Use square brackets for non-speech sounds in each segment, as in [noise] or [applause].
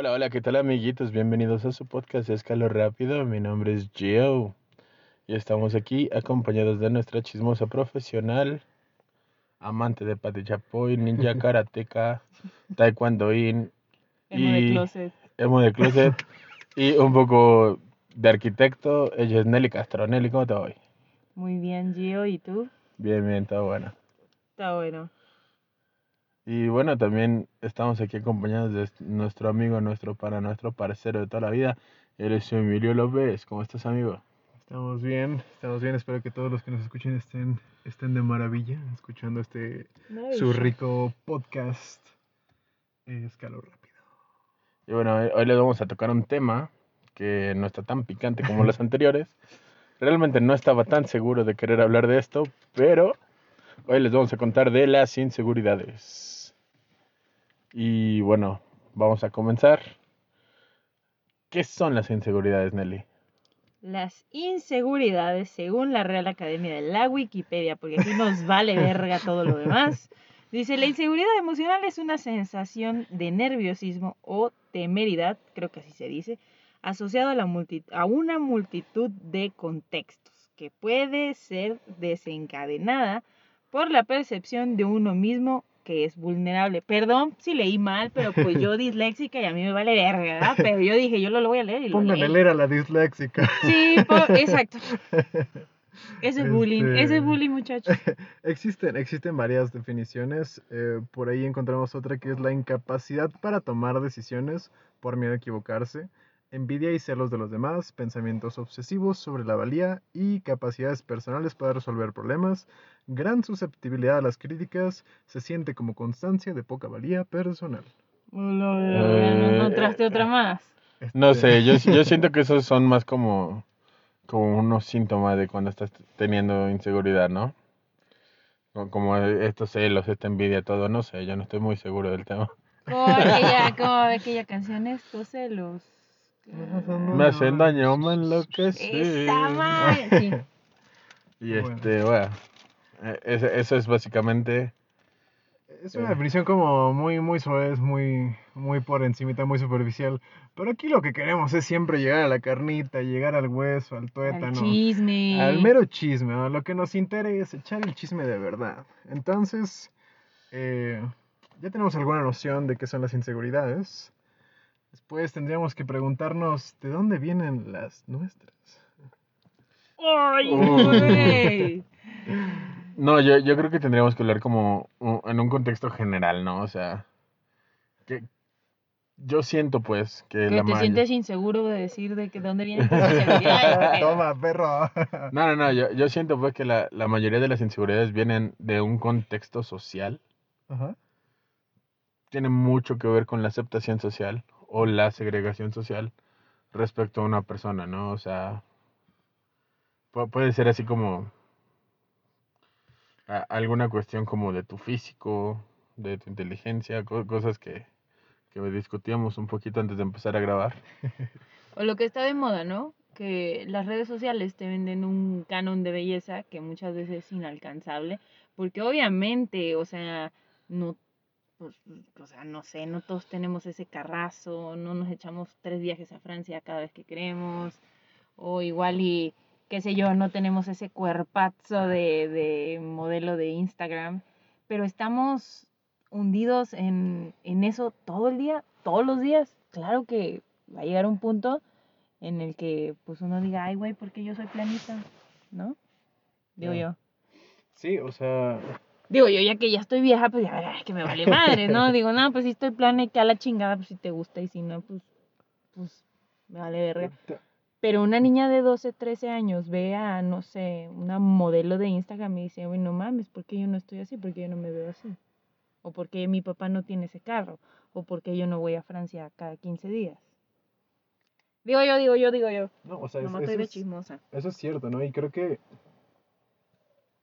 Hola, hola, ¿qué tal amiguitos? Bienvenidos a su podcast Escalo Rápido. Mi nombre es Gio y estamos aquí acompañados de nuestra chismosa profesional, amante de pati chapoy, ninja [laughs] karateca, taekwondoín Emo de y closet. emo de closet y un poco de arquitecto. Ella es Nelly Castro. Nelly, ¿cómo te va hoy? Muy bien, Gio. ¿Y tú? Bien, bien, todo bueno. Está bueno. Y bueno, también estamos aquí acompañados de nuestro amigo, nuestro para nuestro parcero de toda la vida. Eres Emilio López. ¿Cómo estás, amigo? Estamos bien, estamos bien. Espero que todos los que nos escuchen estén, estén de maravilla escuchando este su rico podcast eh, Escalo Rápido. Y bueno, hoy- hoy les vamos a tocar un tema que no está tan picante como los [laughs] anteriores. Realmente no estaba tan seguro de querer hablar de esto, pero hoy les vamos a contar de las inseguridades. Y bueno, vamos a comenzar. ¿Qué son las inseguridades, Nelly? Las inseguridades, según la Real Academia de la Wikipedia, porque aquí nos vale verga todo lo demás. Dice, la inseguridad emocional es una sensación de nerviosismo o temeridad, creo que así se dice, asociado a, una multitud de contextos, que puede ser desencadenada por la percepción de uno mismo que es vulnerable. Perdón si leí mal, pero pues yo [laughs] disléxica y a mí me vale verga, ¿verdad? Pero yo dije, yo lo, lo voy a leer y lo Pónganle leí. leer a la disléxica. Sí, exacto. [laughs] Ese es bullying, ese es Este- bullying, muchachos. [laughs] existen, existen varias definiciones. eh, por ahí encontramos otra que es la incapacidad para tomar decisiones por miedo a equivocarse, envidia y celos de los demás, pensamientos obsesivos sobre la valía y capacidades personales para resolver problemas, gran susceptibilidad a las críticas, se siente como constancia de poca valía personal. Hola, verga, no, no Eh, traste otra más. No Este, sé, yo, yo siento que esos son más como, como unos síntomas de cuando estás teniendo inseguridad, ¿no? Como estos celos, esta envidia, todo, no sé, yo no estoy muy seguro del tema. Como aquella, como aquella canción, estos celos. Me hacen daño, me enloquecí. Está mal. [laughs] Sí. Y Bueno. este, bueno, eh, eso, es básicamente... Es una definición como muy, muy suave, muy, muy por encimita, muy superficial. Pero aquí lo que queremos es siempre llegar a la carnita, llegar al hueso, al Al tuétano. chisme. Al mero chisme, ¿no? Lo que nos interesa es echar el chisme de verdad. Entonces, eh, ya tenemos alguna noción de qué son las inseguridades. Después tendríamos que preguntarnos de dónde vienen las nuestras. ¡Ay, güey! [laughs] No, yo, yo creo que tendríamos que hablar como en un contexto general, ¿no? O sea, que yo siento pues que Que la te sientes inseguro de decir de que dónde vienen tus inseguridades. [laughs] Toma, perro. No, no, no, yo, yo siento pues que la, la mayoría de las inseguridades vienen de un contexto social. Ajá. Tiene mucho que ver con la aceptación social o la segregación social respecto a una persona, ¿no? O sea, pu- puede ser así como alguna cuestión como de tu físico, de tu inteligencia, co- cosas que, que discutíamos un poquito antes de empezar a grabar. [laughs] O lo que está de moda, ¿no? Que las redes sociales te venden un canon de belleza que muchas veces es inalcanzable, porque obviamente, o sea, no, pues, o sea, no sé, no todos tenemos ese carrazo, no nos echamos tres viajes a Francia cada vez que queremos, o igual y, qué sé yo, no tenemos ese cuerpazo de, de modelo de Instagram, pero estamos hundidos en, en eso todo el día, todos los días. Claro que va a llegar un punto en el que pues uno diga, ay güey, ¿por qué yo soy planita? ¿No? Digo Ya. yo. Sí, o sea, Digo yo, ya que ya estoy vieja, pues ya ay, que me vale madre, ¿no? [laughs] Digo, no, pues si estoy plana y que a la chingada, pues si te gusta y si no, pues, pues me vale verga. Pero una niña de 12, 13 años ve a, no sé, una modelo de Instagram y dice, güey, no mames, ¿por qué yo no estoy así? ¿Por qué yo no me veo así? O ¿por qué mi papá no tiene ese carro? O ¿por qué yo no voy a Francia cada 15 días? Digo yo, digo yo, digo yo. no, o sea, es- Nomás eso estoy de es- chismosa. Eso es cierto, ¿no? Y creo que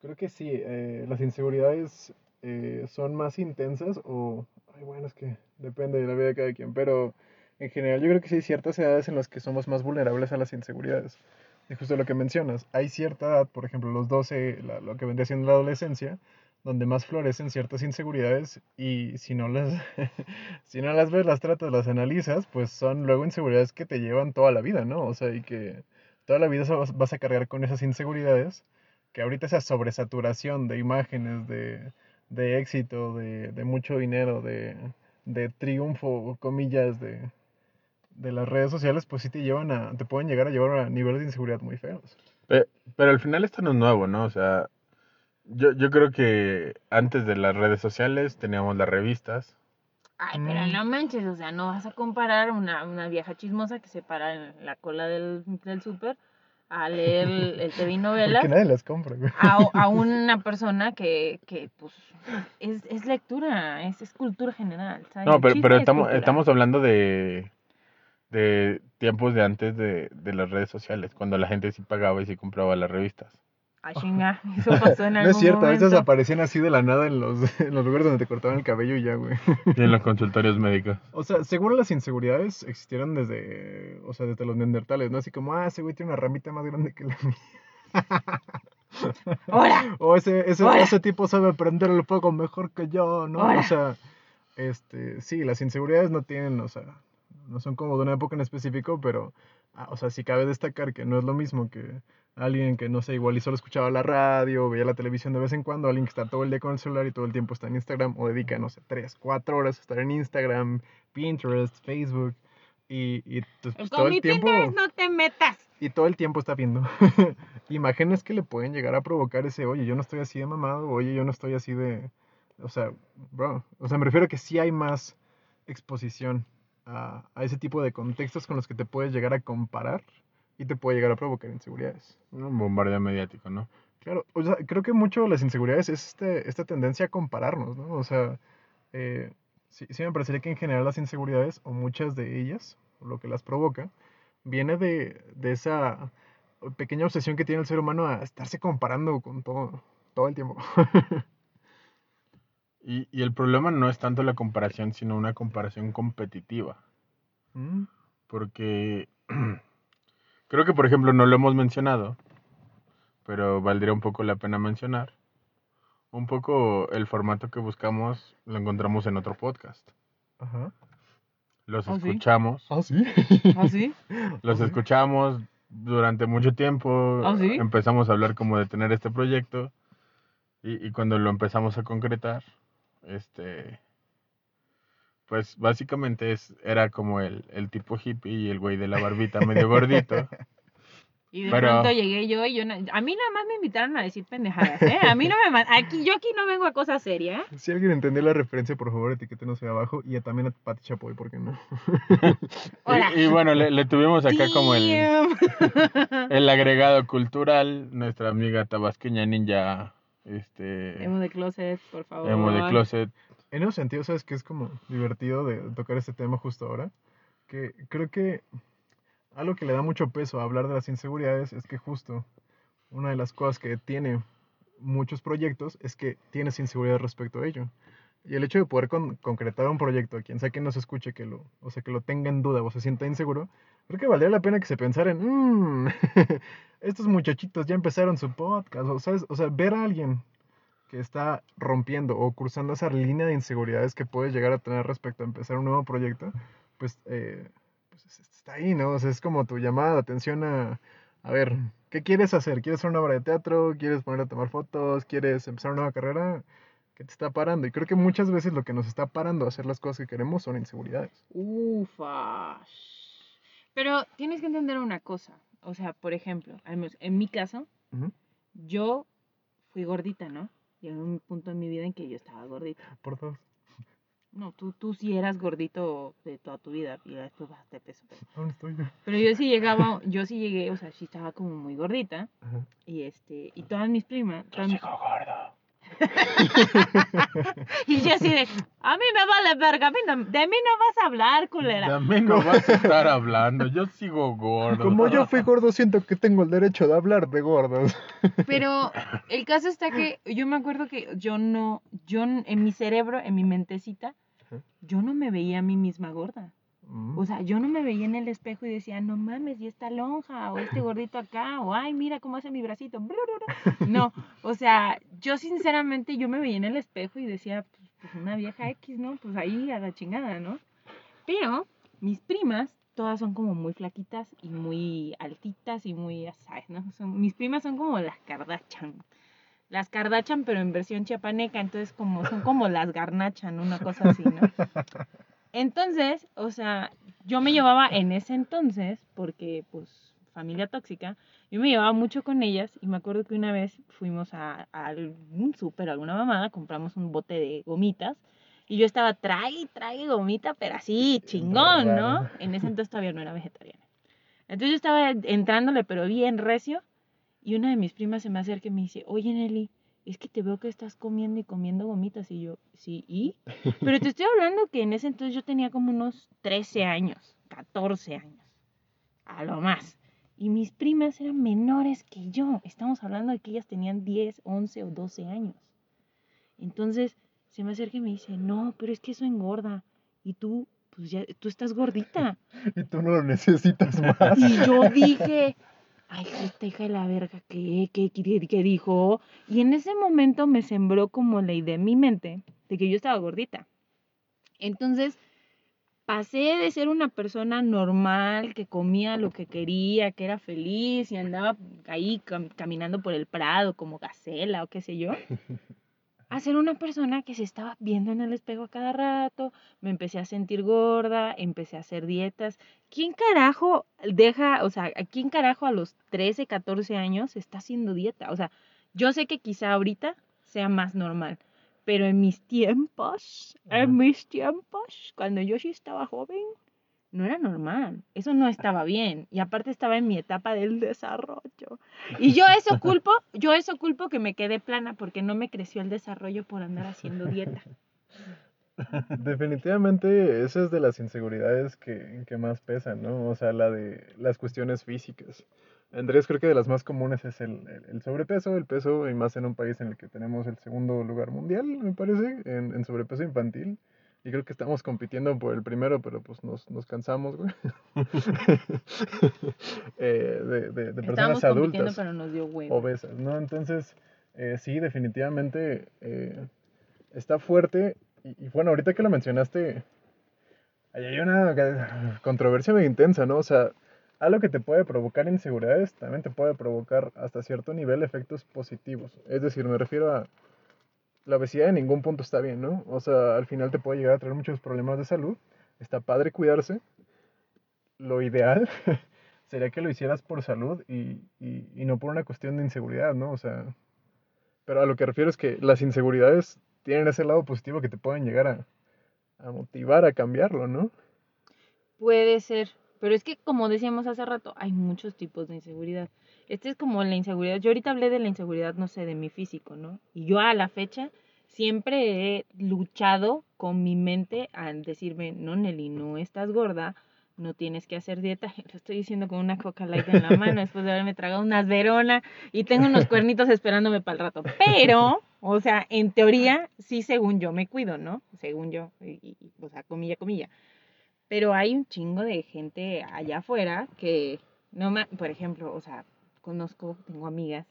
creo que sí, eh, las inseguridades eh, son más intensas o, ay, bueno, es que depende de la vida de cada quien, pero en general yo creo que sí hay ciertas edades en las que somos más vulnerables a las inseguridades. Y justo lo que mencionas, hay cierta edad, por ejemplo, los 12, la- lo que vendría siendo la adolescencia, donde más florecen ciertas inseguridades y si no las, [laughs] si no las ves, las tratas, las analizas, pues son luego inseguridades que te llevan toda la vida, ¿no? O sea, y que toda la vida vas a cargar con esas inseguridades, que ahorita esa sobresaturación de imágenes, de, de éxito, de, de mucho dinero, de, de triunfo, comillas, de, de las redes sociales, pues sí te llevan a, te pueden llegar a llevar a niveles de inseguridad muy feos. Pe- Pero al final esto no es nuevo, ¿no? O sea, yo, yo creo que antes de las redes sociales teníamos las revistas. Ay, pero Mm. no manches, o sea, no vas a comparar una, una vieja chismosa que se para en la cola del, del súper a leer el, el TV novelas Porque nadie las compra, güey. a, a una persona que, que pues, es, es lectura, es, es cultura general, ¿sabes? No, pero, pero es estamos, estamos hablando de, de tiempos de antes de, de las redes sociales, cuando la gente sí pagaba y sí compraba las revistas. Ah, chinga, [laughs] eso pasó en No algún es cierto, a veces aparecían así de la nada en los, [laughs] en los lugares donde te cortaban el cabello y ya, güey. Y en los consultorios médicos. O sea, seguro las inseguridades existieron desde, o sea, desde los neandertales, ¿no? Así como, ah, ese güey tiene una ramita más grande que la mía. [laughs] ¡Hora! O ese, ese, Hola. ese tipo sabe prender el fuego mejor que yo, ¿no? Hola. O sea, este, sí, las inseguridades no tienen, o sea, no son como de una época en específico, pero, ah, o sea, sí cabe destacar que no es lo mismo que alguien que, no sé, igual y solo escuchaba la radio, veía la televisión de vez en cuando, alguien que está todo el día con el celular y todo el tiempo está en Instagram, o dedica, no sé, tres, cuatro horas a estar en Instagram, Pinterest, Facebook, y, y pues, pues, todo el tiempo... Pinterest no te metas. Y todo el tiempo está viendo [laughs] imágenes que le pueden llegar a provocar ese, oye, yo no estoy así de mamado, oye, yo no estoy así de... O sea, bro, o sea, me refiero a que sí hay más exposición a, a ese tipo de contextos con los que te puedes llegar a comparar y te puede llegar a provocar inseguridades. Un bombardeo mediático, ¿no? Claro, o sea, creo que mucho de las inseguridades es este, esta tendencia a compararnos, ¿no? O sea, eh, sí, sí me parecería que en general las inseguridades, o muchas de ellas, o lo que las provoca, viene de, de esa pequeña obsesión que tiene el ser humano a estarse comparando con todo, todo el tiempo. [laughs] Y, y el problema no es tanto la comparación, sino una comparación competitiva. Mm, Porque [clears throat] creo que, por ejemplo, no lo hemos mencionado, pero valdría un poco la pena mencionar. Un poco el formato que buscamos lo encontramos en otro podcast. Ajá. Los ¿Ah, escuchamos, Ah, sí. ¿Ah, sí? [laughs] los ¿Ah, escuchamos durante mucho tiempo. ¿Ah, sí? Empezamos a hablar como de tener este proyecto y, y cuando lo empezamos a concretar, este, pues básicamente es, era como el, el tipo hippie y el güey de la barbita medio gordito. [laughs] Y de Pero- pronto llegué yo y yo... no- a mí nada más me invitaron a decir pendejadas, ¿eh? A mí no me... Aquí, yo aquí no vengo a cosas serias. [laughs] Si alguien entendió la referencia, por favor, etiquétenos ahí abajo y también a Pati Chapoy, ¿por qué no? [laughs] Hola. Y, y bueno, le, le tuvimos acá como el, el agregado cultural, nuestra amiga tabasqueña ninja, este, Emo de closet, por favor. emo de closet. En ese sentido, ¿sabes qué es como divertido de tocar este tema justo ahora? Que creo que algo que le da mucho peso a hablar de las inseguridades es que justo una de las cosas que tiene muchos proyectos es que tienes inseguridad respecto a ello. Y el hecho de poder con- concretar un proyecto, a quien sea que nos escuche, que lo, o sea, que lo tenga en duda o se sienta inseguro, creo que valdría la pena que se pensara en, "Mm, [laughs] estos muchachitos ya empezaron su podcast, o, ¿sabes? o sea, ver a alguien que está rompiendo o cruzando esa línea de inseguridades que puedes llegar a tener respecto a empezar un nuevo proyecto, pues, eh, pues es- está ahí, ¿no? O sea, es como tu llamada de atención a, a ver, ¿qué quieres hacer? ¿Quieres hacer una obra de teatro? ¿Quieres poner a tomar fotos? ¿Quieres empezar una nueva carrera? ¿Qué te está parando? Y creo que muchas veces lo que nos está parando a hacer las cosas que queremos son inseguridades. Ufa. Pero tienes que entender una cosa. O sea, por ejemplo, al menos en mi caso, yo fui gordita, ¿no? Llegó un punto en mi vida en que yo estaba gordita. Por dos. No, tú, tú sí eras gordito de toda tu vida y después bajaste peso. Pero, ¿Dónde estoy yo? pero yo sí llegaba, yo sí llegué, o sea, sí estaba como muy gordita. Ajá. Y este, y todas mis primas, todas mis- gordo. [laughs] y yo así de, a mí me vale verga, a mí no- de mí no vas a hablar, culera. De mí no vas a [laughs] estar hablando, yo sigo gordo. Como yo fui gordo, siento que tengo el derecho de hablar de gordos. [laughs] Pero el caso está que yo me acuerdo que yo no, yo en mi cerebro, en mi mentecita, yo no me veía a mí misma gorda. O sea, yo no me veía en el espejo y decía, no mames, y esta lonja, o este gordito acá, o ay, mira cómo hace mi bracito. bla, bla, bla". No, o sea, yo sinceramente, yo me veía en el espejo y decía, pues, pues, una vieja X, ¿no? Pues ahí a la chingada, ¿no? Pero mis primas, todas son como muy flaquitas y muy altitas y muy, sabes, ¿no? Son, mis primas son como las Kardashian. Las Kardashian, pero en versión chiapaneca, entonces como son como las Garnachan, una cosa así, ¿no? Entonces, o sea, yo me llevaba en ese entonces, porque pues familia tóxica, yo me llevaba mucho con ellas y me acuerdo que una vez fuimos a, a algún súper, alguna mamada, compramos un bote de gomitas y yo estaba, trae, trae gomita, pero así, chingón, ¿no? En ese entonces todavía no era vegetariana. Entonces yo estaba entrándole, pero bien recio, y una de mis primas se me acerca y me dice, oye Nelly, es que te veo que estás comiendo y comiendo gomitas. Y yo, sí, ¿y? [laughs] Pero te estoy hablando que en ese entonces yo tenía como unos 13 años, 14 años, a lo más. Y mis primas eran menores que yo. Estamos hablando de que ellas tenían 10, 11 o 12 años. Entonces se me acerca y me dice, no, pero es que eso engorda. Y tú, pues ya, tú estás gordita. [laughs] Y tú no lo necesitas más. Y yo dije, ay, esta hija de la verga, ¿qué, qué, qué, dijo? Y en ese momento me sembró como la idea en mi mente de que yo estaba gordita. Entonces, pasé de ser una persona normal, que comía lo que quería, que era feliz y andaba ahí cam- caminando por el prado como gacela o qué sé yo, [laughs] a ser una persona que se estaba viendo en el espejo a cada rato, me empecé a sentir gorda, empecé a hacer dietas. ¿Quién carajo deja, o sea, a quién carajo a los 13, 14 años está haciendo dieta? O sea, yo sé que quizá ahorita sea más normal, pero en mis tiempos, en mis tiempos, cuando yo sí estaba joven, no era normal. Eso no estaba bien. Y aparte estaba en mi etapa del desarrollo. Y yo eso [laughs] culpo, yo eso culpo que me quedé plana porque no me creció el desarrollo por andar haciendo dieta. [laughs] Definitivamente esa es de las inseguridades que, que más pesan, ¿no? O sea, la de las cuestiones físicas. Andrés, creo que de las más comunes es el, el- el sobrepeso, el peso, y más en un país en el que tenemos el segundo lugar mundial, me parece, en, en sobrepeso infantil. Y creo que estamos compitiendo por el primero, pero pues nos, nos cansamos, güey. [laughs] [laughs] Eh, de, de- de personas adultas pero nos dio huevo. obesas, ¿no? Entonces, eh, sí, definitivamente eh, está fuerte. Y, y bueno, ahorita que lo mencionaste, ahí hay una [laughs] controversia muy intensa, ¿no? O sea, algo que te puede provocar inseguridades también te puede provocar hasta cierto nivel efectos positivos. Es decir, me refiero a la obesidad en ningún punto está bien, ¿no? O sea, al final te puede llegar a traer muchos problemas de salud. Está padre cuidarse. Lo ideal [laughs] sería que lo hicieras por salud y, y- y no por una cuestión de inseguridad, ¿no? O sea, pero a lo que refiero es que las inseguridades tienen ese lado positivo que te pueden llegar a, a motivar a cambiarlo, ¿no? Puede ser, pero es que como decíamos hace rato, hay muchos tipos de inseguridad. Este es como la inseguridad. Yo ahorita hablé de la inseguridad, no sé, de mi físico, ¿no? Y yo a la fecha siempre he luchado con mi mente al decirme, no, Nelly, no estás gorda, no tienes que hacer dieta. [laughs] Lo estoy diciendo con una coca light en la mano después de haberme tragado unas verona y tengo unos [laughs] cuernitos esperándome para el rato. Pero, o sea, en teoría, sí, según yo me cuido, ¿no? Según yo, y, o sea, comilla, comilla. Pero hay un chingo de gente allá afuera que no me, por ejemplo, o sea, conozco, tengo amigas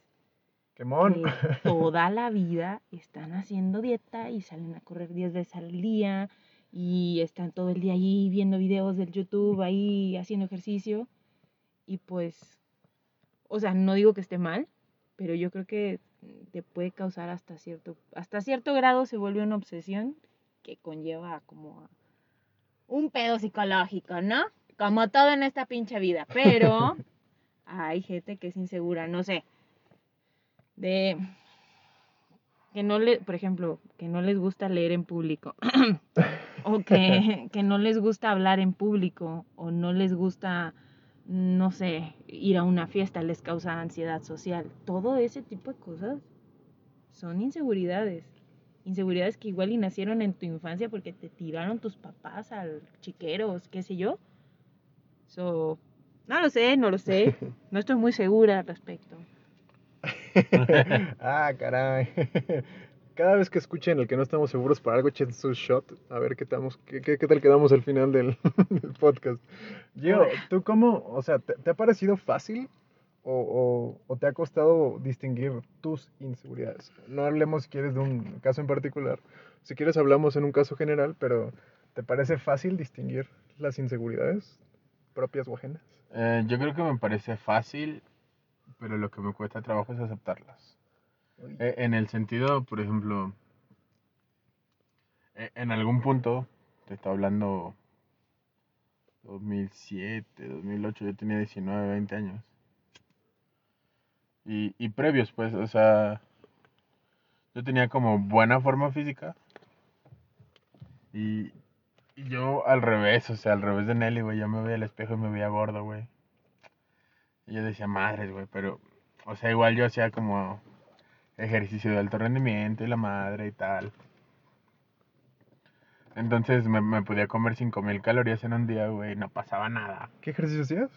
Quemón. que [laughs] toda la vida están haciendo dieta y salen a correr 10 veces al día y están todo el día ahí viendo videos del YouTube, ahí haciendo ejercicio. Y pues, o sea, no digo que esté mal, pero yo creo que te puede causar hasta cierto, hasta cierto grado se vuelve una obsesión que conlleva como a un pedo psicológico, ¿no? Como todo en esta pinche vida, pero [laughs] hay gente que es insegura, no sé, de que no le, por ejemplo, que no les gusta leer en público, [laughs] o que, que no les gusta hablar en público, o no les gusta, no sé, ir a una fiesta, les causa ansiedad social. Todo ese tipo de cosas son inseguridades. Inseguridades que igual y nacieron en tu infancia porque te tiraron tus papás al chiqueros, qué sé yo. So, no lo sé, no lo sé. [laughs] No estoy muy segura al respecto. [laughs] ah, caray. cada vez que escuchen el que no estamos seguros para algo, echen su shot. A ver qué, estamos, qué, qué, qué tal quedamos al final del, [laughs] del podcast. Gio, ¿tú cómo, o sea, te, te ha parecido fácil o, o, o te ha costado distinguir tus inseguridades? No hablemos, si quieres, de un caso en particular. Si quieres, hablamos en un caso general, pero ¿te parece fácil distinguir las inseguridades propias o ajenas? Eh, yo creo que me parece fácil, pero lo que me cuesta trabajo es aceptarlas. Eh, en el sentido, por ejemplo, eh, en algún punto, te está hablando 2007, 2008, yo tenía 19, 20 años. Y, y previos, pues, o sea, yo tenía como buena forma física. Y yo al revés, o sea, al revés de Nelly, güey, yo me veía al espejo y me veía gordo, güey. Y yo decía, madres, güey, pero, o sea, igual yo hacía como ejercicio de alto rendimiento y la madre y tal. Entonces me, me podía comer 5000 calorías en un día, güey, y no pasaba nada. ¿Qué ejercicio hacías?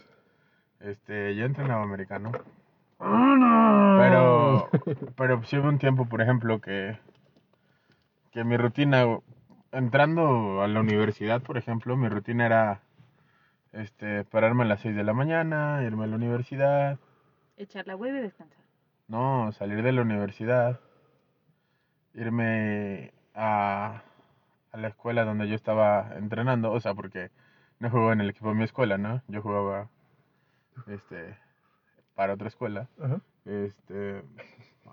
Este, yo entrenaba americano. ¡Ah, Pero, pero sí hubo un tiempo, por ejemplo, que, que mi rutina, entrando a la universidad, por ejemplo, mi rutina era, este, pararme a las 6 de la mañana, irme a la universidad, Echar la hueva y descansar. no, salir de la universidad, irme a, a la escuela donde yo estaba entrenando, o sea, porque no jugaba en el equipo de mi escuela, ¿no? Yo jugaba, este, para otra escuela. Ajá. Este,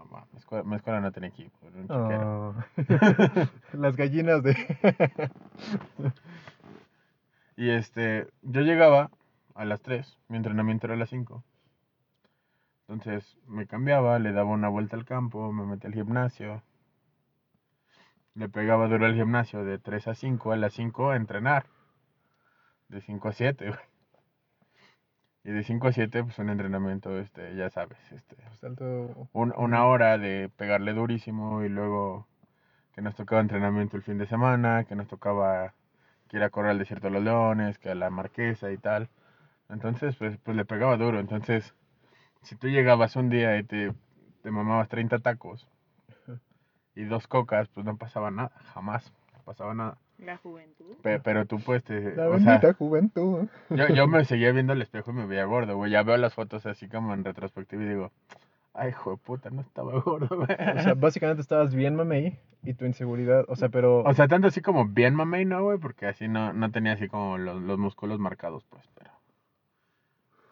mamá, mi escuela, mi escuela no tenía equipo, era un. Ah. [laughs] Las gallinas de... [laughs] Y este, yo llegaba a las 3, mi entrenamiento era a las 5. Entonces me cambiaba, le daba una vuelta al campo, me metí al gimnasio. Le pegaba duro al gimnasio de 3 a 5, a las 5 a entrenar. De 5 a 7, güey. Y de 5 a 7, pues un entrenamiento, este, ya sabes, este, Salto... un- una hora de pegarle durísimo y luego que nos tocaba entrenamiento el fin de semana, que nos tocaba que ir a correr al desierto de los leones, que a la marquesa y tal. Entonces, pues, pues le pegaba duro. Entonces, si tú llegabas un día y te, te mamabas 30 tacos y dos cocas, pues no pasaba nada, jamás no pasaba nada. La juventud. Pe- pero tú pues te... La o sea, bendita juventud. yo, yo me seguía viendo al espejo y me veía gordo, güey. Ya veo las fotos así como en retrospectiva y digo, ay, hijo de puta, no estaba gordo, güey. O sea, básicamente estabas bien mamey y tu inseguridad, o sea, pero... O sea, tanto así como bien mamey, ¿no, güey? Porque así no, no tenía así como los, los músculos marcados, pues, pero...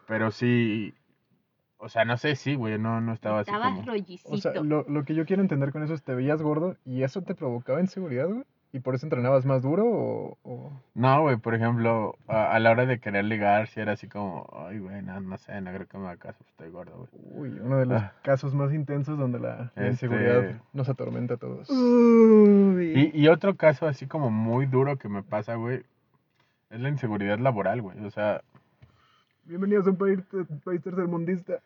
Pero sí... O sea, no sé, sí, güey, no, no estaba así Estabas como... rollicito. O sea, lo, lo que yo quiero entender con eso es, ¿te veías gordo y eso te provocaba inseguridad, güey? ¿Y por eso entrenabas más duro o...? o- No, güey, por ejemplo, a, a la hora de querer ligar, sí era así como... Ay, güey, no, no sé, no creo que me haga caso, pues, estoy gordo, güey. Uy, uno de los Ah. casos más intensos donde la, la Este- inseguridad nos atormenta a todos. Y, y otro caso así como muy duro que me pasa, güey, es la inseguridad laboral, güey. O sea, Bienvenidos a un país, país tercermundista.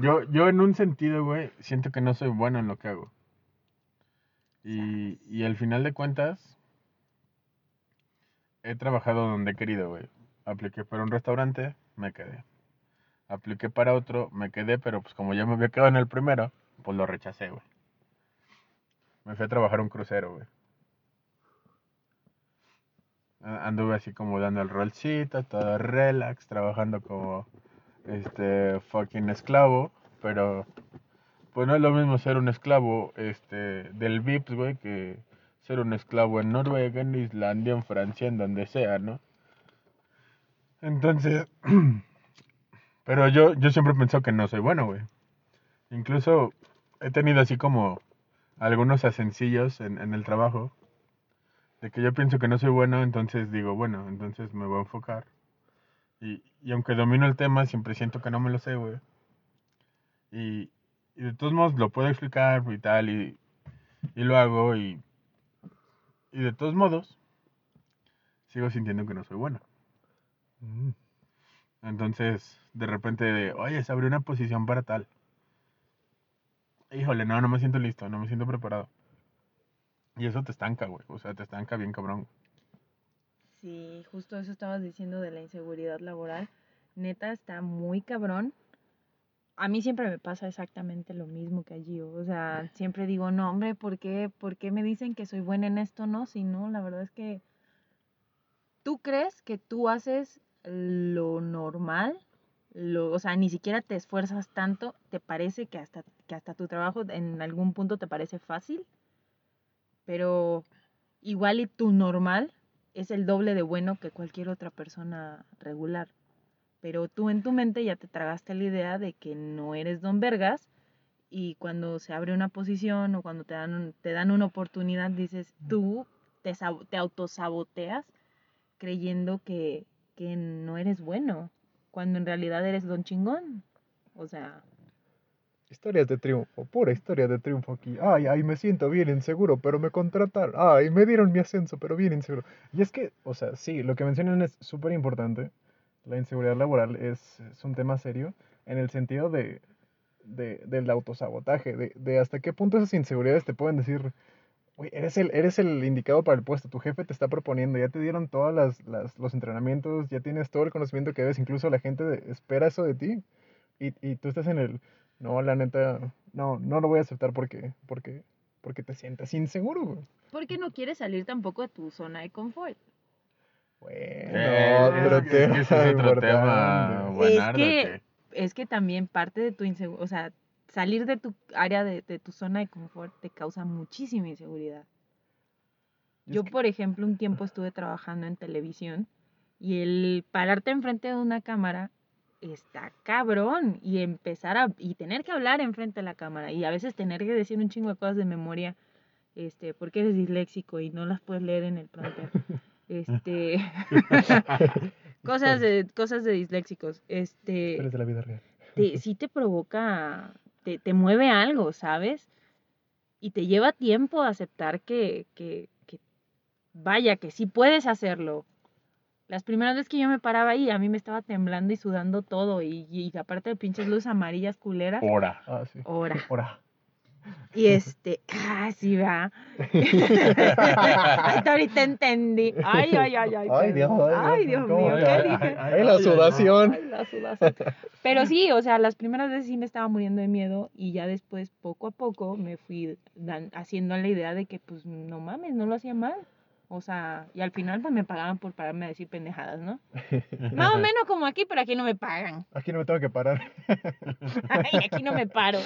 Yo, yo en un sentido, güey, siento que no soy bueno en lo que hago. Y, y al final de cuentas, he trabajado donde he querido, güey. Apliqué para un restaurante, me quedé. Apliqué para otro, me quedé, pero pues como ya me había quedado en el primero, pues lo rechacé, güey. Me fui a trabajar un crucero, güey. Anduve así como dando el rolcito, todo relax, trabajando como este fucking esclavo, pero pues no es lo mismo ser un esclavo este del VIPS, güey, que ser un esclavo en Noruega, en Islandia, en Francia, en donde sea, ¿no? Entonces, [clears throat] pero yo yo siempre he pensado que no soy bueno, güey. Incluso he tenido así como algunos asencillos en, en el trabajo de que yo pienso que no soy bueno, entonces digo, bueno, entonces me voy a enfocar. Y, y aunque domino el tema, siempre siento que no me lo sé, güey. Y, y de todos modos lo puedo explicar y tal, y, y lo hago, y, y de todos modos, sigo sintiendo que no soy bueno. Mm. Entonces, de repente, de, oye, se abrió una posición para tal. Híjole, no, no me siento listo, no me siento preparado. Y eso te estanca, güey. O sea, te estanca bien cabrón. Sí, justo eso estabas diciendo de la inseguridad laboral. Neta, está muy cabrón. A mí siempre me pasa exactamente lo mismo que a Gio. O sea, [laughs] siempre digo, no, hombre, ¿por qué, ¿por qué me dicen que soy buena en esto? No, si no, la verdad es que tú crees que tú haces lo normal, lo, o sea, ni siquiera te esfuerzas tanto, te parece que hasta, que hasta tu trabajo en algún punto te parece fácil, pero igual y tu normal es el doble de bueno que cualquier otra persona regular. Pero tú en tu mente ya te tragaste la idea de que no eres don Vergas y cuando se abre una posición o cuando te dan, te dan una oportunidad dices tú te, te autosaboteas creyendo que, que no eres bueno cuando en realidad eres don chingón. O sea, Historias de triunfo, pura historia de triunfo aquí. Ay, ay, me siento bien inseguro, pero me contrataron. Ay, me dieron mi ascenso, pero bien inseguro. Y es que, o sea, sí, lo que mencionan es súper importante. La inseguridad laboral es, es un tema serio en el sentido de, de- del autosabotaje, de, de hasta qué punto esas inseguridades te pueden decir, "Güey, eres el, eres el indicado para el puesto, tu jefe te está proponiendo, ya te dieron todos las, las- los entrenamientos, ya tienes todo el conocimiento que debes, incluso la gente de- espera eso de ti. Y, y tú estás en el, no, la neta, no, no lo voy a aceptar porque, porque, porque te sientes inseguro, güey. porque no quieres salir tampoco de tu zona de confort. Bueno, Eh, otro es que es otro tema buenardo que- es que también parte de tu inseguridad, o sea, salir de tu área de, de tu zona de confort te causa muchísima inseguridad. Yo, que- por ejemplo, un tiempo estuve trabajando en televisión y el pararte enfrente de una cámara está cabrón y empezar a y tener que hablar enfrente de la cámara y a veces tener que decir un chingo de cosas de memoria este porque eres disléxico y no las puedes leer en el prompter. [laughs] Este [laughs] cosas de cosas de disléxicos. Este de la vida real. te, sí te provoca, te, te mueve algo, ¿sabes? Y te lleva tiempo aceptar que, que, que, vaya, que sí puedes hacerlo. Las primeras veces que yo me paraba ahí, a mí me estaba temblando y sudando todo, y, y aparte de pinches luces amarillas culeras, Hora. Ah, sí. hora. Ahora. Y este, [laughs] ah, sí, va. [laughs] Hasta ahorita entendí. Ay, ay, ay, ay. Ay, Dios, ay, Ay, Dios, Dios ¿cómo mío, ay, ¿qué ay, dije? Ay, la sudación. Ay, la sudación. Pero sí, o sea, las primeras veces sí me estaba muriendo de miedo y ya después, poco a poco, me fui dan- haciendo la idea de que, pues, no mames, no lo hacía mal. O sea, y al final, pues, me pagaban por pararme a decir pendejadas, ¿no? [laughs] Más o menos como aquí, pero aquí no me pagan. Aquí no me tengo que parar. [laughs] Ay, aquí no me paro.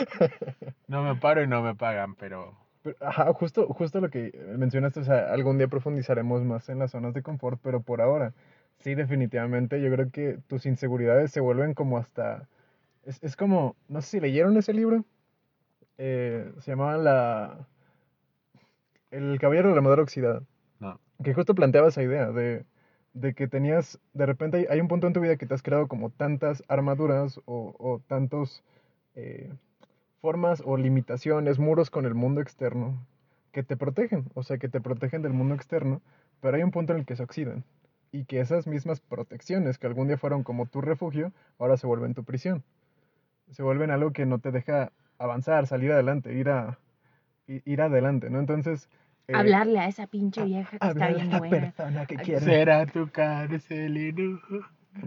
No me paro y no me pagan, pero Pero, ajá, justo, justo lo que mencionaste, o sea, algún día profundizaremos más en las zonas de confort, pero por ahora, sí, definitivamente, yo creo que tus inseguridades se vuelven como hasta, es, es como, no sé si leyeron ese libro, Eh, se llamaba la, El Caballero de la Madera Oxidada. Que justo planteaba esa idea de, de que tenías, de repente hay, un punto en tu vida que te has creado como tantas armaduras o, o tantos eh, formas o limitaciones, muros con el mundo externo que te protegen, o sea, que te protegen del mundo externo, pero hay un punto en el que se oxidan y que esas mismas protecciones que algún día fueron como tu refugio, ahora se vuelven tu prisión. Se vuelven algo que no te deja avanzar, salir adelante, ir a ir adelante, ¿no? Entonces, eh, Hablarle a esa pinche vieja que está bien a la buena. persona que Ay, quiere. será tu cárcel y no.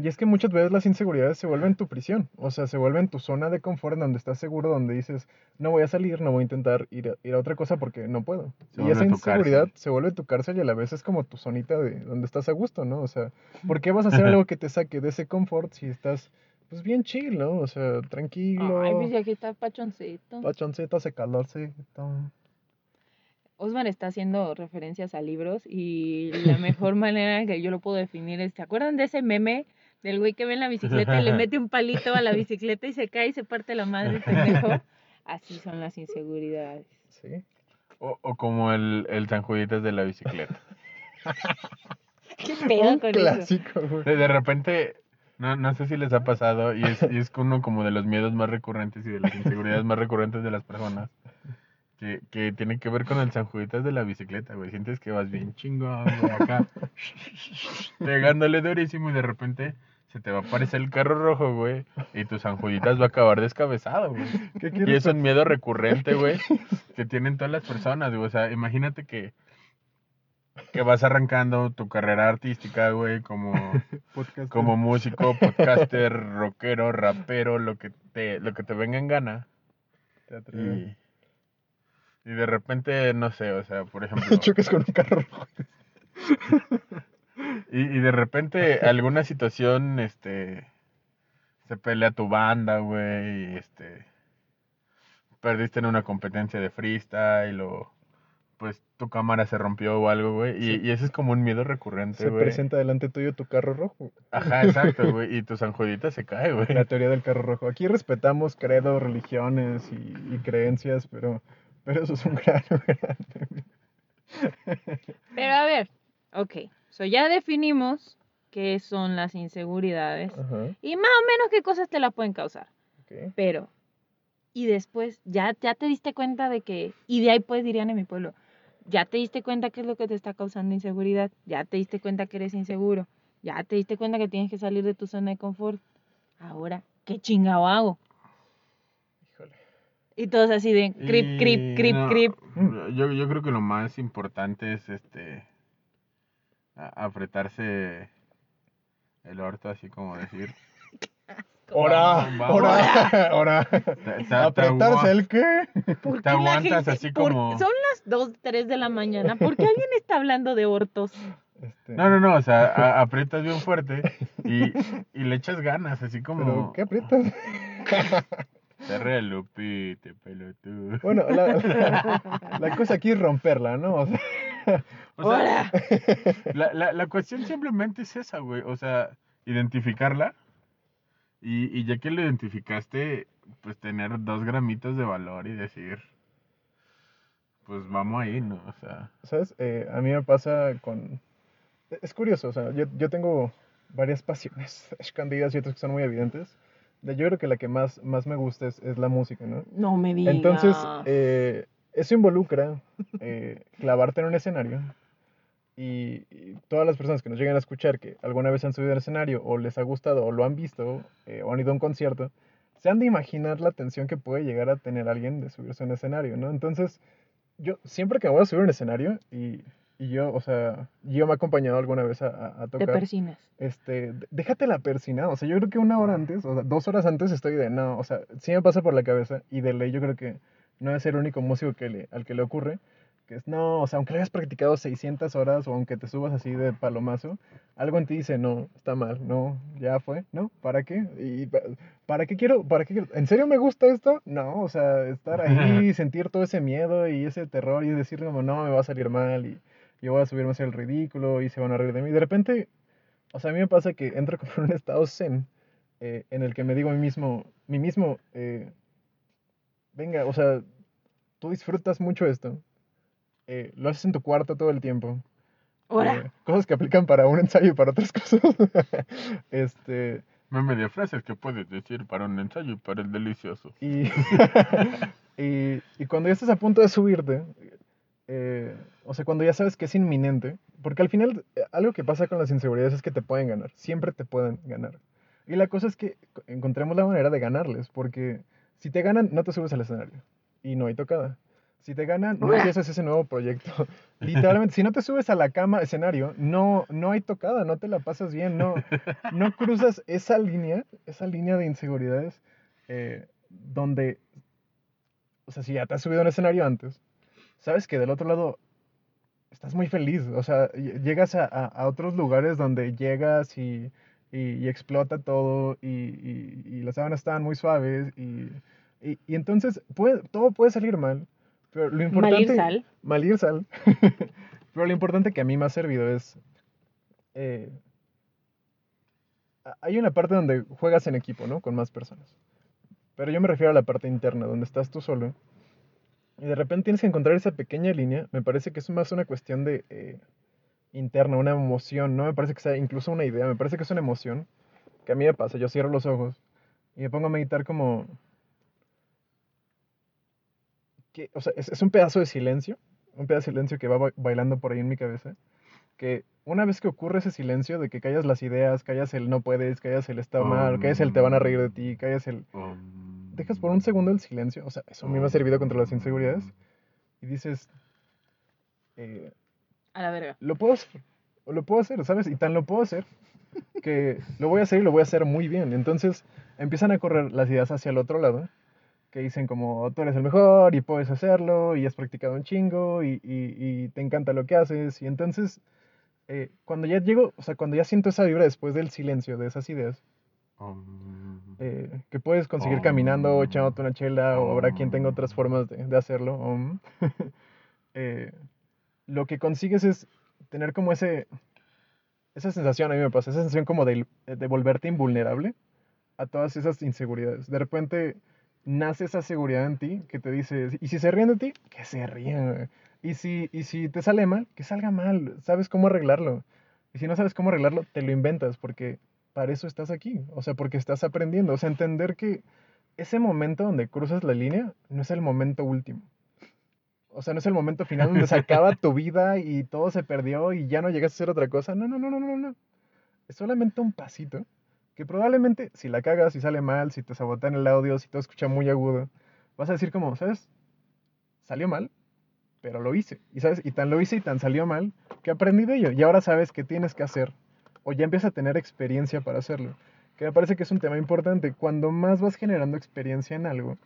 Y es que muchas veces las inseguridades se vuelven tu prisión, o sea, se vuelven tu zona de confort donde estás seguro, donde dices, no voy a salir, no voy a intentar ir a, ir a otra cosa porque no puedo. Se y esa inseguridad cárcel. se vuelve tu cárcel y a la vez es como tu zonita de donde estás a gusto, ¿no? O sea, ¿por qué vas a hacer algo que te saque de ese confort si estás, pues bien chill, ¿no? O sea, tranquilo, Ay, pues aquí está pachoncito. pachoncito, hace calorcito. Osman está haciendo referencias a libros y la mejor manera que yo lo puedo definir es, ¿se acuerdan de ese meme del güey que ve en la bicicleta y le mete un palito a la bicicleta y se cae y se parte la madre pendejo? [laughs] Así son las inseguridades. Sí. O, o como el, el San Juditas de la bicicleta. [laughs] ¿Qué pedo Un con eso? clásico, güey. De, de repente, no, no sé si les ha pasado, y es, y es uno como de los miedos más recurrentes y de las inseguridades más recurrentes de las personas, que, que tiene que ver con el San Juditas de la bicicleta, güey. Sientes que vas bien chingón, [laughs] güey, acá, pegándole durísimo y de repente se te va a aparecer el carro rojo, güey, y tu San Juditas va a acabar descabezado, güey. [laughs] ¿Qué Y es un miedo recurrente, güey, [laughs] que tienen todas las personas, güey. O sea, imagínate que que vas arrancando tu carrera artística, güey, como, como músico, podcaster, rockero, rapero, lo que te, lo que te venga en gana. teatro. Y, y de repente, no sé, o sea, por [laughs] ejemplo, Chocas con un carro rojo. [laughs] y, y de repente alguna situación, este, se pelea tu banda, güey, y este, perdiste en una competencia de freestyle o pues tu cámara se rompió o algo, güey, y, Sí. y ese es como un miedo recurrente, Se güey. presenta delante tuyo tu carro rojo. Ajá, exacto, güey, y tu sanjudita se cae, güey. La teoría del carro rojo. Aquí respetamos credos, religiones y, y creencias, pero, pero eso es un gran, [laughs] gran Pero a ver, ok. So ya definimos qué son las inseguridades Ajá, y más o menos qué cosas te la pueden causar. Pero, y después, ya, ya te diste cuenta de que, y de ahí pues dirían en mi pueblo, ya te diste cuenta qué es lo que te está causando inseguridad, ya te diste cuenta que eres inseguro, ya te diste cuenta que tienes que salir de tu zona de confort. Ahora, ¿qué chingado hago? Y todos así de crip, crip, Y crip, no, crip. Yo, yo creo que lo más importante es este a- apretarse el orto, así como decir. [laughs] ¡Hora! Vamos. ¡Hora! ¡Hora! Te- te- te ¿Apretarse el qué? ¿Por te qué la aguantas gente- así por- como- Son las 2, 3 de la mañana. ¿Por qué alguien está hablando de hortos? Este, No, no, no, o sea, a- aprietas bien fuerte y, y le echas ganas, así ¿Pero como. qué aprietas? [laughs] Te re lupite, pelotudo. Bueno, la, la- [laughs] la cosa aquí es romperla, ¿no? O sea, O sea, la, la cuestión simplemente es esa, güey. O sea, identificarla. Y, y ya que lo identificaste, pues tener dos gramitos de valor y decir, pues vamos ahí, ¿no? O sea, ¿sabes? Eh, a mí me pasa con... Es curioso, o sea, yo, yo tengo varias pasiones [laughs] escondidas y otras que son muy evidentes. Yo creo que la que más, más me gusta es, es la música, ¿no? No me digas. Entonces, eh, eso involucra eh, clavarte en un escenario y, y todas las personas que nos llegan a escuchar que alguna vez han subido al escenario o les ha gustado o lo han visto eh, o han ido a un concierto, se han de imaginar la tensión que puede llegar a tener alguien de subirse a un escenario, ¿no? Entonces, yo siempre que me voy a subir a un escenario y, y yo, o sea, yo me he acompañado alguna vez a, a- a Te tocar persinas. este, déjate la persina, o sea, yo creo que una hora antes, o sea, dos horas antes estoy de, no, o sea, sí me pasa por la cabeza y de ley yo creo que no es el único músico que le, al que le ocurre, que es, no, o sea, aunque lo hayas practicado 600 horas o aunque te subas así de palomazo, algo en ti dice, no, está mal, no, ya fue, ¿no? ¿Para qué? ¿Y pa- para qué quiero, para qué quiero? ¿En serio me gusta esto? No, o sea, estar ahí, [laughs] sentir todo ese miedo y ese terror y decir como, no, me va a salir mal y yo voy a subirme a hacer el ridículo y se van a reír de mí. De repente, o sea, a mí me pasa que entro [laughs] como en un estado zen eh, en el que me digo a mí mismo, mí mismo, eh, venga, o sea, tú disfrutas mucho esto, eh, lo haces en tu cuarto todo el tiempo. ¡Hora! eh, cosas que aplican para un ensayo y para otras [laughs] cosas. este, me medio frases que puedes decir para un ensayo y para el delicioso. y, [laughs] y, y cuando ya estás a punto de subirte, eh, o sea, cuando ya sabes que es inminente, porque al final eh, algo que pasa con las inseguridades es que te pueden ganar, siempre te pueden ganar. Y la cosa es que co- encontremos la manera de ganarles, porque si te ganan, no te subes al escenario y no hay tocada. Si te ganan, no empiezas ese nuevo proyecto. [laughs] Literalmente, si no te subes a la cama, escenario, no, no hay tocada, no te la pasas bien, no, no cruzas esa línea, esa línea de inseguridades, eh, donde, o sea, si ya te has subido a un escenario antes, sabes que del otro lado estás muy feliz, o sea, ll- llegas a, a- a otros lugares donde llegas y, y- y explota todo y, y- las sábanas estaban muy suaves y, entonces puede, todo puede salir mal, pero lo importante... Malir sal. Malir sal. [laughs] pero lo importante que a mí me ha servido es... eh, hay una parte donde juegas en equipo, ¿no? Con más personas. Pero yo me refiero a la parte interna, donde estás tú solo. Y de repente tienes que encontrar esa pequeña línea. Me parece que es más una cuestión de eh, interna, una emoción. No me parece que sea incluso una idea. Me parece que es una emoción que a mí me pasa. Yo cierro los ojos y me pongo a meditar como... Que, o sea, es, es un pedazo de silencio. Un pedazo de silencio que va ba- bailando por ahí en mi cabeza. Que una vez que ocurre ese silencio de que callas las ideas, callas el no puedes, callas el está mal, callas el te van a reír de ti, callas el dejas por un segundo el silencio, o sea, eso a mí me ha servido contra las inseguridades, y dices, eh, A la verga. lo puedo hacer. O lo puedo hacer, ¿sabes? Y tan lo puedo hacer que lo voy a hacer y lo voy a hacer muy bien. Entonces empiezan a correr las ideas hacia el otro lado, que dicen como tú eres el mejor y puedes hacerlo y has practicado un chingo y, y- y te encanta lo que haces. Y entonces, eh, cuando ya llego, o sea, cuando ya siento esa vibra después del silencio de esas ideas, Um, eh, que puedes conseguir caminando o echándote una chela o habrá quien tenga otras formas de, de hacerlo. um, [laughs] eh, lo que consigues es tener como ese, esa sensación, a mí me pasa, esa sensación como de, de volverte invulnerable a todas esas inseguridades. De repente nace esa seguridad en ti que te dice, y si se ríen de ti, que se güey. Y si, y si te sale mal, que salga mal, sabes cómo arreglarlo. Y si no sabes cómo arreglarlo, te lo inventas, porque para eso estás aquí, o sea, porque estás aprendiendo, o sea, entender que ese momento donde cruzas la línea no es el momento último. O sea, no es el momento final donde se [laughs] acaba tu vida y todo se perdió y ya no llegas a hacer otra cosa. No, no, no, no, no, no. Es solamente un pasito que probablemente si la cagas, si sale mal, si te sabotean el audio, si todo escucha muy agudo, vas a decir como, ¿sabes? Salió mal, pero lo hice. Y sabes, y tan lo hice y tan salió mal que aprendí de ello. Y ahora sabes qué tienes que hacer. O ya empiezas a tener experiencia para hacerlo. Que me parece que es un tema importante. Cuando más vas generando experiencia en algo.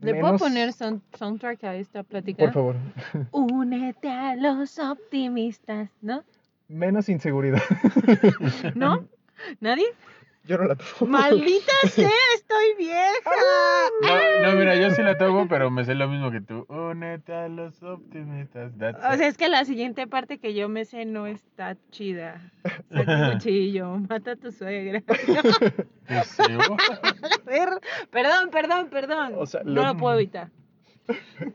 ¿Le puedo poner sound- soundtrack a esta plática? Por favor. [laughs] Únete a los optimistas, ¿no? Menos inseguridad. [laughs] ¿No? ¿Nadie? Yo no la tomo. ¡Maldita [laughs] sea! ¡Estoy vieja! No, no, mira, yo sí la toco, pero me sé lo mismo que tú. Únete a los optimistas. That's O it. sea, es que la siguiente parte que yo me sé no está chida. Saca cuchillo, [laughs] mata a tu suegra. [laughs] Pues. Per- perdón, perdón, perdón. O sea, no lo- lo puedo evitar.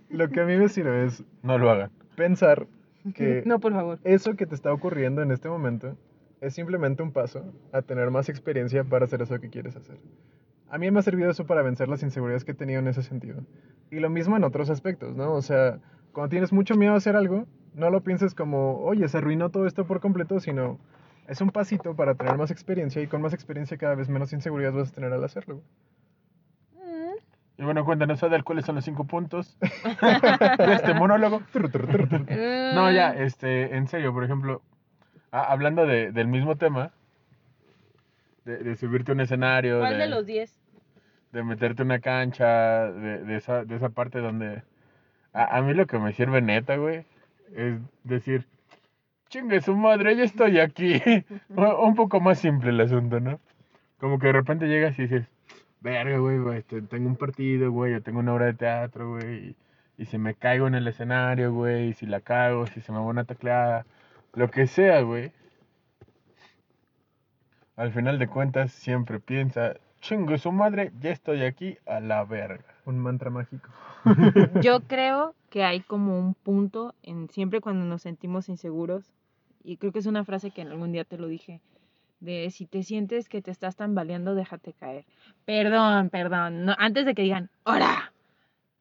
Lo que a mí me sirve es no lo hagan. pensar que No, por favor. eso que te está ocurriendo en este momento es simplemente un paso a tener más experiencia para hacer eso que quieres hacer. A mí me ha servido eso para vencer las inseguridades que he tenido en ese sentido. Y lo mismo en otros aspectos, ¿no? O sea, cuando tienes mucho miedo a hacer algo, no lo pienses como, oye, se arruinó todo esto por completo, sino es un pasito para tener más experiencia y con más experiencia cada vez menos inseguridades vas a tener al hacerlo. Mm. Y bueno, cuéntanos, Adel, cuáles son los cinco puntos [laughs] de este monólogo. No, ya, este, en serio, por ejemplo, a- hablando de- del mismo tema, de, de subirte a un escenario, ¿Cuál de, de los 10? de meterte en una cancha, de, de esa, de esa parte donde... A, a mí lo que me sirve neta, güey, es decir, chingue su madre, ya estoy aquí. [laughs] Un poco más simple el asunto, ¿no? Como que de repente llegas y dices, verga, güey, güey, este, tengo un partido, güey, yo tengo una obra de teatro, güey, y, y si me caigo en el escenario, güey, y si la cago, si se me va una tacleada, lo que sea, güey. Al final de cuentas siempre piensa, chingue su madre, ya estoy aquí a la verga. Un mantra mágico. [laughs] Yo creo que hay como un punto en siempre cuando nos sentimos inseguros, y creo que es una frase que en algún día te lo dije, de si te sientes que te estás tambaleando, déjate caer. Perdón, perdón, no, antes de que digan, ¡hora!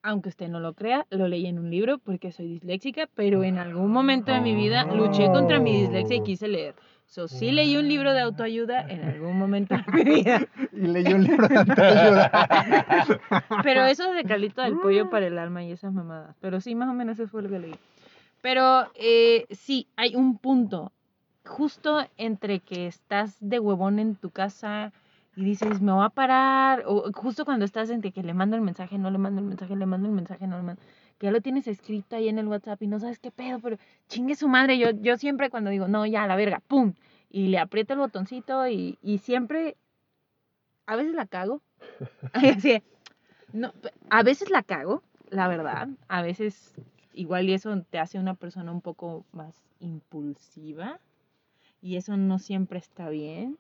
Aunque usted no lo crea, lo leí en un libro porque soy disléxica, pero en algún momento de mi vida luché contra mi dislexia y quise leer. So, sí leí un libro de autoayuda en algún momento de mi vida. [laughs] Y leí un libro de autoayuda. [laughs] Pero eso de Carlito del Pollo para el alma y esas mamadas. Pero sí, más o menos eso fue lo que leí. Pero eh, sí, hay un punto. Justo entre que estás de huevón en tu casa y dices, me voy a parar. O justo cuando estás entre que le mando el mensaje, no le mando el mensaje, le mando el mensaje, no le mando. Que ya lo tienes escrito ahí en el WhatsApp y no sabes qué pedo, pero chingue su madre. Yo, yo siempre cuando digo, no, ya, la verga, pum. Y le aprieto el botoncito y, y siempre, a veces la cago. [laughs] Así no, a veces la cago, la verdad. A veces igual y eso te hace una persona un poco más impulsiva. Y eso no siempre está bien.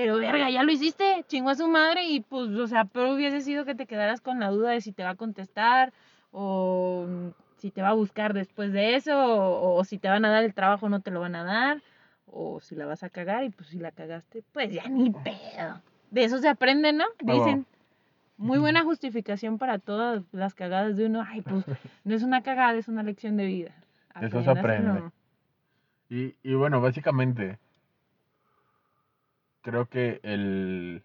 Pero verga, ya lo hiciste, chingó a su madre y pues, o sea, pero hubiese sido que te quedaras con la duda de si te va a contestar o mm, si te va a buscar después de eso o, o si te van a dar el trabajo no te lo van a dar o si la vas a cagar y pues si la cagaste, pues ya ni pedo. De eso se aprende, ¿no? Ah, Dicen. Muy buena justificación para todas las cagadas de uno. Ay, pues [laughs] no es una cagada, es una lección de vida. De eso se aprende. Y, y bueno, básicamente, creo que el,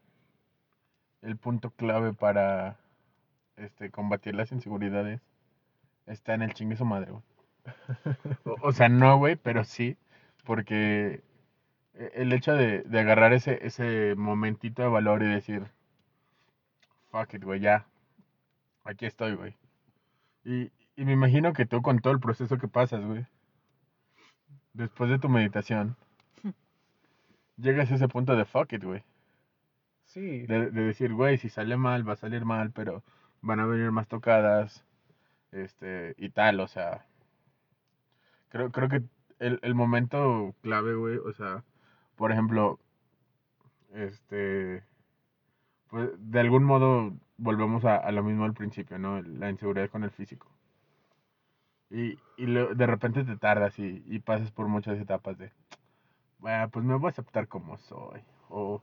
el punto clave para este, combatir las inseguridades está en el chingue su madre, güey. [laughs] O, o sea, no, güey, pero sí, porque e- el hecho de, de agarrar ese, ese momentito de valor y decir, fuck it, güey, ya, aquí estoy, güey. Y, y me imagino que tú con todo el proceso que pasas, güey, después de tu meditación, llegas a ese punto de fuck it, güey. Sí, De, de decir, güey, si sale mal, va a salir mal, pero van a venir más tocadas, este, y tal, o sea, creo, creo que el, el momento clave, güey, o sea, por ejemplo, este, pues de algún modo volvemos a, a lo mismo al principio, ¿no? La inseguridad con el físico. Y, y de repente te tardas y, y pasas por muchas etapas de, bueno, pues me voy a aceptar como soy, o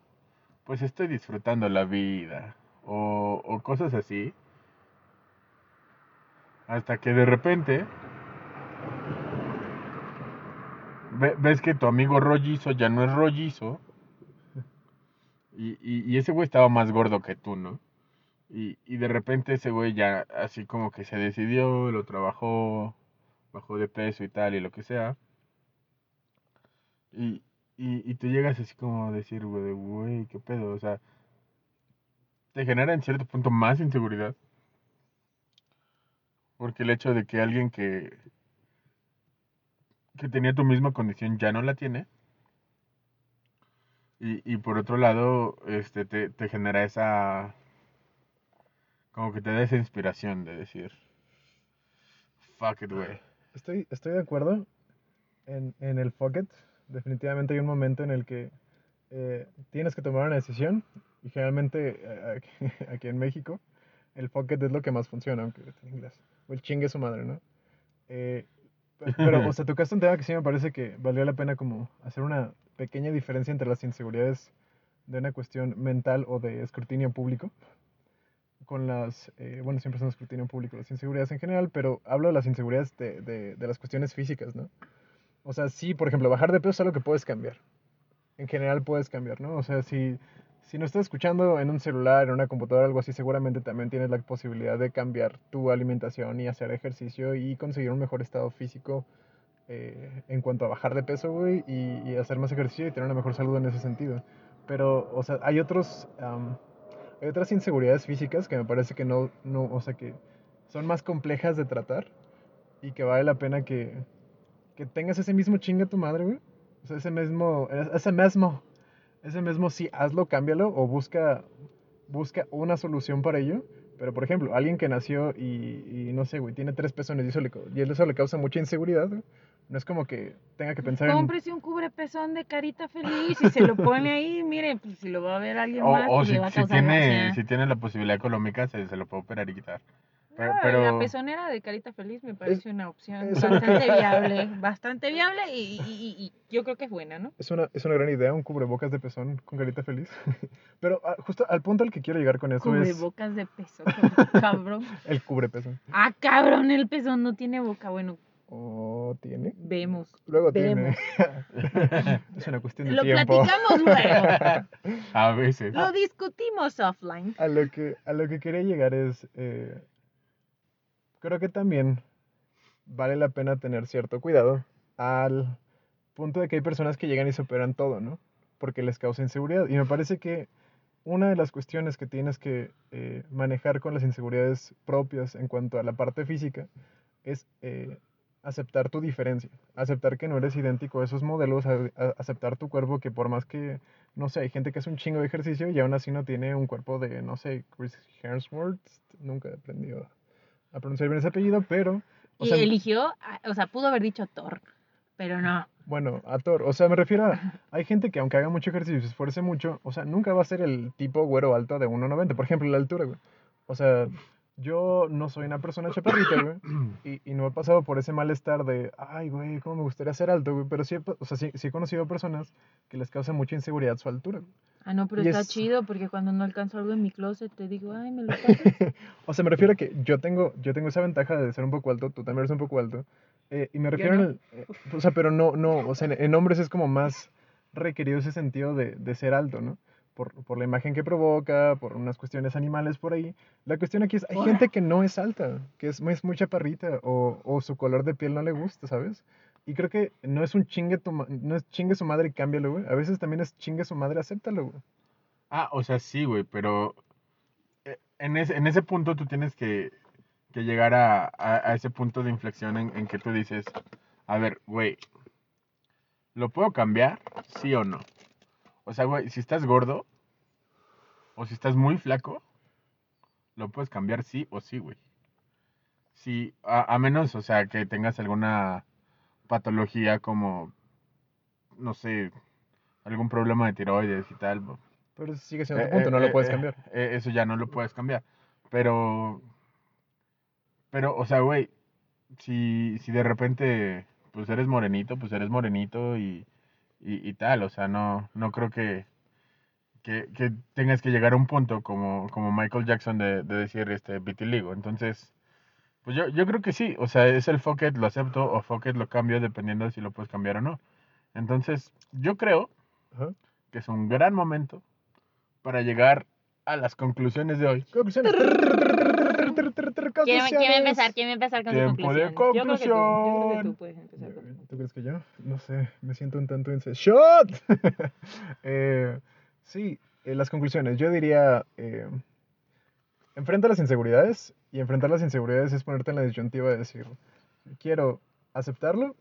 pues estoy disfrutando la vida, o, o cosas así, hasta que de repente ve- ves que tu amigo rollizo ya no es rollizo, y, y, y ese güey estaba más gordo que tú, ¿no? Y, y de repente ese güey ya así como que se decidió, lo trabajó, bajó de peso y tal, y lo que sea. Y, y, y tú llegas así como a decir, güey, güey, qué pedo, o sea, te genera en cierto punto más inseguridad. Porque el hecho de que alguien que, que tenía tu misma condición ya no la tiene. Y, y por otro lado, este, te, te genera esa, como que te da esa inspiración de decir, fuck it, güey. estoy, estoy de acuerdo en, en el fuck it. Definitivamente hay un momento en el que eh, tienes que tomar una decisión y generalmente eh, aquí, aquí en México el fuck it es lo que más funciona, aunque en inglés. O el chingue su madre, ¿no? Eh, pe- pero, o sea, [laughs] tocaste un tema que sí me parece que valdría la pena como hacer una pequeña diferencia entre las inseguridades de una cuestión mental o de escrutinio público con las, eh, bueno, siempre son escrutinio público, las inseguridades en general, pero hablo de las inseguridades de, de, de las cuestiones físicas, ¿no? O sea, sí, por ejemplo, bajar de peso es algo que puedes cambiar. En general puedes cambiar, ¿no? O sea, si, si no estás escuchando en un celular, en una computadora, algo así, seguramente también tienes la posibilidad de cambiar tu alimentación y hacer ejercicio y conseguir un mejor estado físico eh, en cuanto a bajar de peso, güey, y, y hacer más ejercicio y tener una mejor salud en ese sentido. Pero, o sea, hay otros, hay otras inseguridades físicas que me parece que no, no, o sea, que son más complejas de tratar y que vale la pena que, que tengas ese mismo chinga tu madre, güey. O sea, ese mismo, ese mismo, ese mismo sí, hazlo, cámbialo o busca, busca una solución para ello. Pero, por ejemplo, alguien que nació y, y no sé, güey, tiene tres pezones y eso le, y eso le causa mucha inseguridad, güey. No es como que tenga que pensar en... Cómprese un cubrepezón de carita feliz y se lo pone ahí. [laughs] Mire, pues si lo va a ver alguien O, más, o pues si, le va a si causar tiene, gracia. si tiene la posibilidad económica, se, se lo puede operar y quitar. Pero, No, pero- La pezonera de carita feliz me parece una opción es- bastante [laughs] viable, bastante viable y, y- y- y yo creo que es buena, ¿no? Es una, es una gran idea, un cubrebocas de pezón con carita feliz. [laughs] Pero ah, justo al punto al que quiero llegar con eso es Cubrebocas de peso, [laughs] cabrón. el cubrepezón. Ah, cabrón, el pezón no tiene boca. Bueno, ¿O tiene? vemos. Luego Vemos. tiene. es una cuestión de Lo tiempo. platicamos luego. a veces. Lo discutimos offline. A lo que, a lo que quería llegar es, eh, creo que también vale la pena tener cierto cuidado al punto de que hay personas que llegan y superan todo, ¿no? Porque les causa inseguridad. Y me parece que una de las cuestiones que tienes que eh, manejar con las inseguridades propias en cuanto a la parte física es eh, aceptar tu diferencia, aceptar que no eres idéntico a esos modelos, aceptar tu cuerpo que por más que, no sé, hay gente que hace un chingo de ejercicio y aún así no tiene un cuerpo de, no sé, Chris Hemsworth, nunca he aprendido a pronunciar bien ese apellido, pero, o Y sea, eligió, o sea, pudo haber dicho Thor, pero no. bueno, a Thor, o sea, me refiero a, hay gente que aunque haga mucho ejercicio y se esfuerce mucho, o sea, nunca va a ser el tipo güero alto de 1,90, por ejemplo, la altura, güey. O sea, yo no soy una persona chaparrita, güey. Y, y no he pasado por ese malestar de, ay, güey, cómo me gustaría ser alto, güey. Pero sí, he pa- o sea, sí, sí he conocido personas que les causa mucha inseguridad su altura. güey. Ah, no, pero Y está es- chido porque cuando no alcanzo algo en mi closet te digo, ay, me lo pasas. [laughs] O sea, me refiero a que yo tengo, yo tengo esa ventaja de ser un poco alto, tú también eres un poco alto. eh, y me refiero no. el, eh, o sea, pero no, no, o sea, en, en hombres es como más requerido ese sentido de, de ser alto, ¿no? Por, por la imagen que provoca, por unas cuestiones animales por ahí. La cuestión aquí es, hay gente que no es alta, que es, es muy chaparrita o, o su color de piel no le gusta, ¿sabes? Y creo que no es un chingue, tu ma- no es chingue su madre y cámbialo, güey. A veces también es chingue su madre, acéptalo, güey. Ah, o sea, sí, güey, pero eh, en ese, en ese punto tú tienes que, que llegar a, a- a ese punto de inflexión en, en que tú dices, a ver, güey, ¿lo puedo cambiar? ¿Sí o no? O sea, güey, si estás gordo o si estás muy flaco, lo puedes cambiar sí o sí, güey. Sí, a, a menos, o sea, que tengas alguna patología como, no sé, algún problema de tiroides y tal, Pero ese sigue siendo eh, tu punto, eh, no lo eh, puedes eh, cambiar. eh, eso ya no lo puedes cambiar. Pero, pero, o sea, güey, si, si de repente, pues eres morenito, pues eres morenito y, y, y tal. O sea, no, no creo que, que, que tengas que llegar a un punto como, como Michael Jackson de, de decir, este, vitiligo. Entonces, pues yo, yo creo que sí. O sea, es el fuck it, lo acepto o fuck it, lo cambio dependiendo de si lo puedes cambiar o no. Entonces, yo creo Ajá. que es un gran momento para llegar a las conclusiones de hoy. Conclusiones. ¿Quién, quién va a empezar? ¿Quién va a empezar con Tiempo su de conclusión? Yo creo que tú, yo creo que conclusión. tú puedes empezar con ¿Tú crees que yo? No sé, me siento un tanto inse... ¡Shot! [laughs] Eh, sí, eh, las conclusiones. Yo diría, eh, enfrenta las inseguridades y enfrentar las inseguridades es ponerte en la disyuntiva de decir, quiero aceptarlo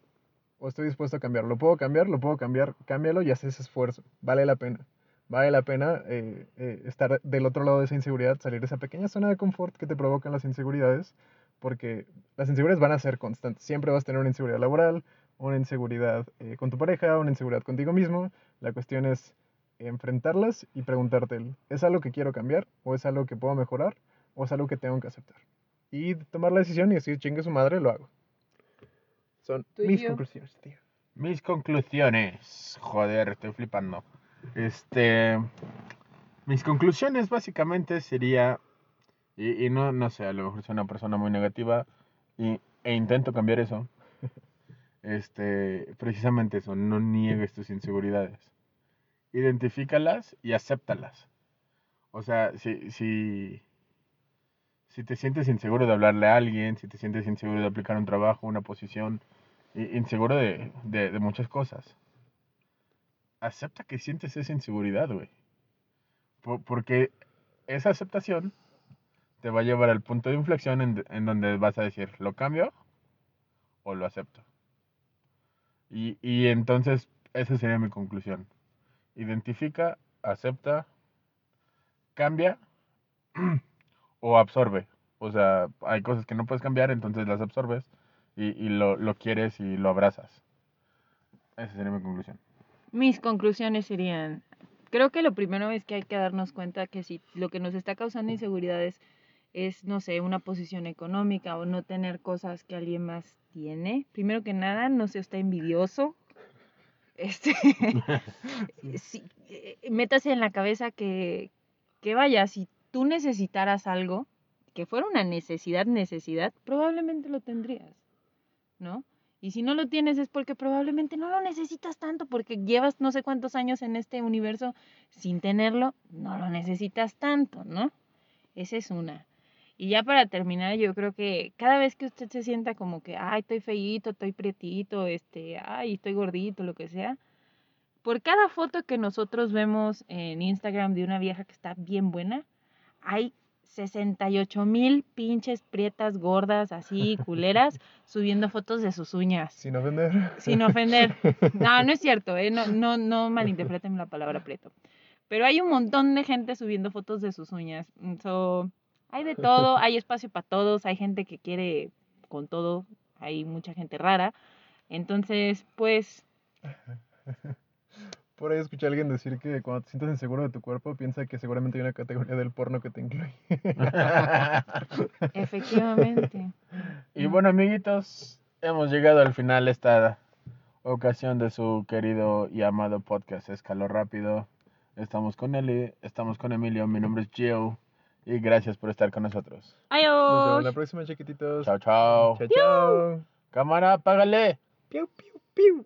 o estoy dispuesto a cambiarlo. ¿Lo puedo cambiar? ¿Lo puedo cambiar? Cámbialo y haz ese esfuerzo. Vale la pena. Vale la pena eh, eh, estar del otro lado de esa inseguridad, salir de esa pequeña zona de confort que te provocan las inseguridades, porque las inseguridades van a ser constantes. Siempre vas a tener una inseguridad laboral, una inseguridad eh, con tu pareja, una inseguridad contigo mismo. La cuestión es enfrentarlas y preguntarte, ¿es algo que quiero cambiar? ¿O es algo que puedo mejorar? ¿O es algo que tengo que aceptar? Y tomar la decisión y decir, chingue su madre, lo hago. Son ¿Tú y mis yo? conclusiones, tío. Mis conclusiones. Joder, estoy flipando. Este. Mis conclusiones básicamente sería. Y, y no, no sé, a lo mejor soy una persona muy negativa. Y, e intento cambiar eso. [laughs] Este. Precisamente eso. No niegues tus inseguridades. Identifícalas y acéptalas. O sea, si, si, si te sientes inseguro de hablarle a alguien, si te sientes inseguro de aplicar un trabajo, una posición, inseguro de, de, de muchas cosas. Acepta que sientes esa inseguridad, güey. Po- porque esa aceptación te va a llevar al punto de inflexión en, en donde vas a decir, ¿lo cambio o lo acepto? Y, y entonces, esa sería mi conclusión. Identifica, acepta, cambia [clears throat] o absorbe. O sea, hay cosas que no puedes cambiar, entonces las absorbes y, y lo, lo quieres y lo abrazas. Esa sería mi conclusión. Mis conclusiones serían, creo que lo primero es que hay que darnos cuenta que si lo que nos está causando inseguridades es, no sé, una posición económica o no tener cosas que alguien más tiene, primero que nada, no sea usted envidioso. Este, [laughs] sí, eh, métase en la cabeza que, que vaya, si tú necesitaras algo, que fuera una necesidad, necesidad, probablemente lo tendrías, ¿no? Y si no lo tienes es porque probablemente no lo necesitas tanto, porque llevas no sé cuántos años en este universo sin tenerlo, no lo necesitas tanto, ¿no? Esa es una. Y ya para terminar, yo creo que cada vez que usted se sienta como que, ay, estoy feíto, estoy prietito, este, ay, estoy gordito, lo que sea, por cada foto que nosotros vemos en Instagram de una vieja que está bien buena, hay 68 mil pinches prietas gordas, así, culeras, [laughs] subiendo fotos de sus uñas. Sin ofender. Sin ofender. No, no es cierto, ¿eh? No, no, no malinterpreten la palabra prieto. Pero hay un montón de gente subiendo fotos de sus uñas. So, hay de todo, [laughs] hay espacio para todos, hay gente que quiere con todo, hay mucha gente rara. Entonces, pues, [laughs] Por ahí escuché a alguien decir que cuando te sientes inseguro de tu cuerpo, piensa que seguramente hay una categoría del porno que te incluye. [laughs] efectivamente. y bueno, amiguitos, hemos llegado al final de esta ocasión de su querido y amado podcast Escalo Rápido. Estamos con Eli, estamos con Emilio, mi nombre es Gio y gracias por estar con nosotros. Nos vemos Adiós. la próxima, chiquititos. Chao, chao. Chao, chao. Cámara, págale. Piu, piu, piu.